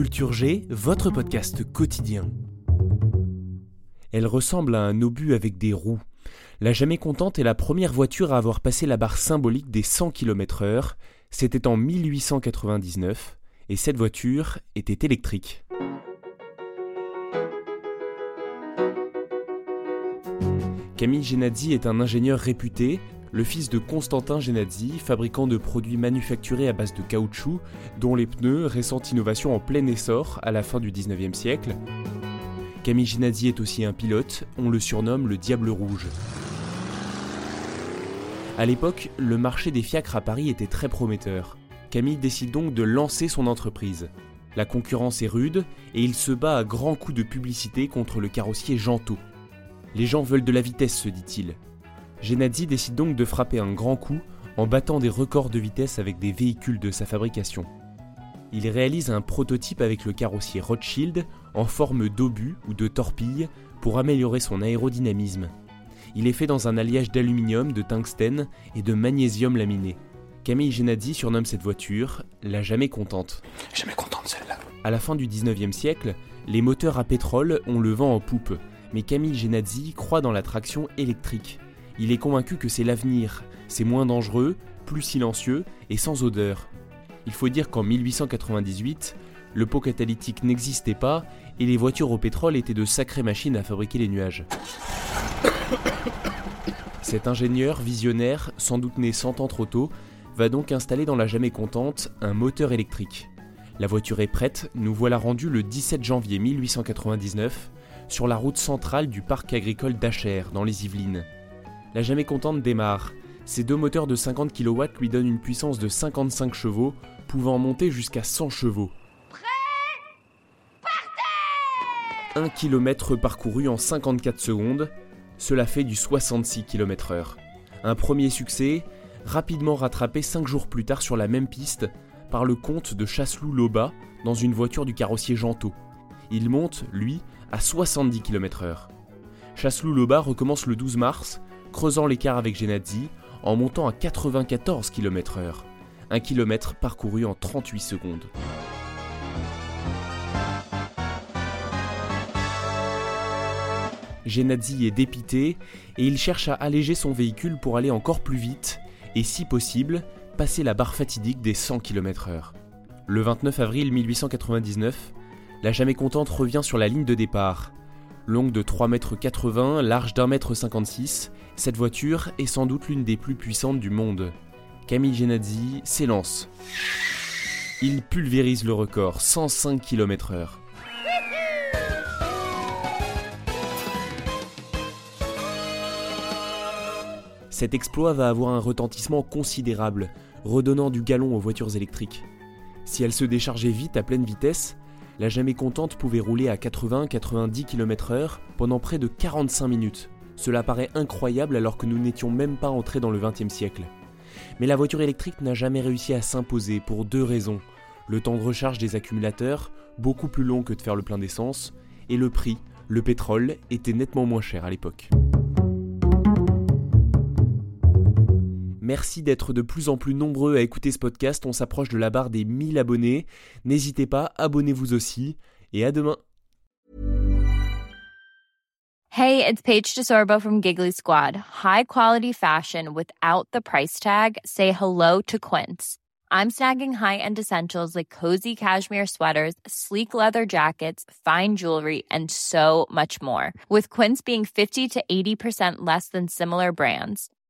Culture G, votre podcast quotidien. Elle ressemble à un obus avec des roues. La Jamais Contente est la première voiture à avoir passé la barre symbolique des 100 km/h. C'était en 1899 et cette voiture était électrique. Camille Genadzi est un ingénieur réputé, le fils de Constantin Genadzi, fabricant de produits manufacturés à base de caoutchouc, dont les pneus, récente innovation en plein essor à la fin du 19e siècle. Camille Genadzi est aussi un pilote, on le surnomme le Diable Rouge. À l'époque, le marché des fiacres à Paris était très prometteur. Camille décide donc de lancer son entreprise. La concurrence est rude et il se bat à grands coups de publicité contre le carrossier Gento. Les gens veulent de la vitesse, se dit-il. Genadzi décide donc de frapper un grand coup en battant des records de vitesse avec des véhicules de sa fabrication. Il réalise un prototype avec le carrossier Rothschild en forme d'obus ou de torpille pour améliorer son aérodynamisme. Il est fait dans un alliage d'aluminium, de tungstène et de magnésium laminé. Camille Genadzi surnomme cette voiture la jamais contente. Jamais contente celle-là. À la fin du 19e siècle, les moteurs à pétrole ont le vent en poupe, mais Camille Genadzi croit dans la traction électrique. Il est convaincu que c'est l'avenir, c'est moins dangereux, plus silencieux et sans odeur. Il faut dire qu'en 1898, le pot catalytique n'existait pas et les voitures au pétrole étaient de sacrées machines à fabriquer les nuages. Cet ingénieur visionnaire, sans doute né 100 ans trop tôt, va donc installer dans la jamais contente un moteur électrique. La voiture est prête, nous voilà rendus le 17 janvier 1899 sur la route centrale du parc agricole d'Acher, dans les Yvelines. La jamais contente démarre. Ces deux moteurs de 50 kW lui donnent une puissance de 55 chevaux, pouvant monter jusqu'à 100 chevaux. Prêt 1 km parcouru en 54 secondes, cela fait du 66 km/h. Un premier succès, rapidement rattrapé 5 jours plus tard sur la même piste par le comte de Chasseloup Loba dans une voiture du carrossier Gento. Il monte, lui, à 70 km/h. Chasseloup Loba recommence le 12 mars, creusant l'écart avec Genadzi en montant à 94 km/h. Un kilomètre parcouru en 38 secondes. Genadzi est dépité et il cherche à alléger son véhicule pour aller encore plus vite et, si possible, passer la barre fatidique des 100 km/h. Le 29 avril 1899, la jamais contente revient sur la ligne de départ. Longue de 3,80 m, large d'un mètre 56, cette voiture est sans doute l'une des plus puissantes du monde. Camille Genadzi s'élance. Il pulvérise le record, 105 km/h. Cet exploit va avoir un retentissement considérable, redonnant du galon aux voitures électriques. Si elles se déchargeaient vite à pleine vitesse, la jamais contente pouvait rouler à 80-90 km/h pendant près de 45 minutes. Cela paraît incroyable alors que nous n'étions même pas entrés dans le XXe siècle. Mais la voiture électrique n'a jamais réussi à s'imposer pour deux raisons. Le temps de recharge des accumulateurs, beaucoup plus long que de faire le plein d'essence, et le prix, le pétrole, était nettement moins cher à l'époque. Merci d'être de plus en plus nombreux à écouter ce podcast. On s'approche de la barre des 1000 abonnés. N'hésitez pas, abonnez-vous aussi. Et à demain. Hey, it's Paige DeSorbo from Giggly Squad. High quality fashion without the price tag. Say hello to Quince. I'm snagging high-end essentials like cozy cashmere sweaters, sleek leather jackets, fine jewelry, and so much more. With Quince being 50 to 80% less than similar brands.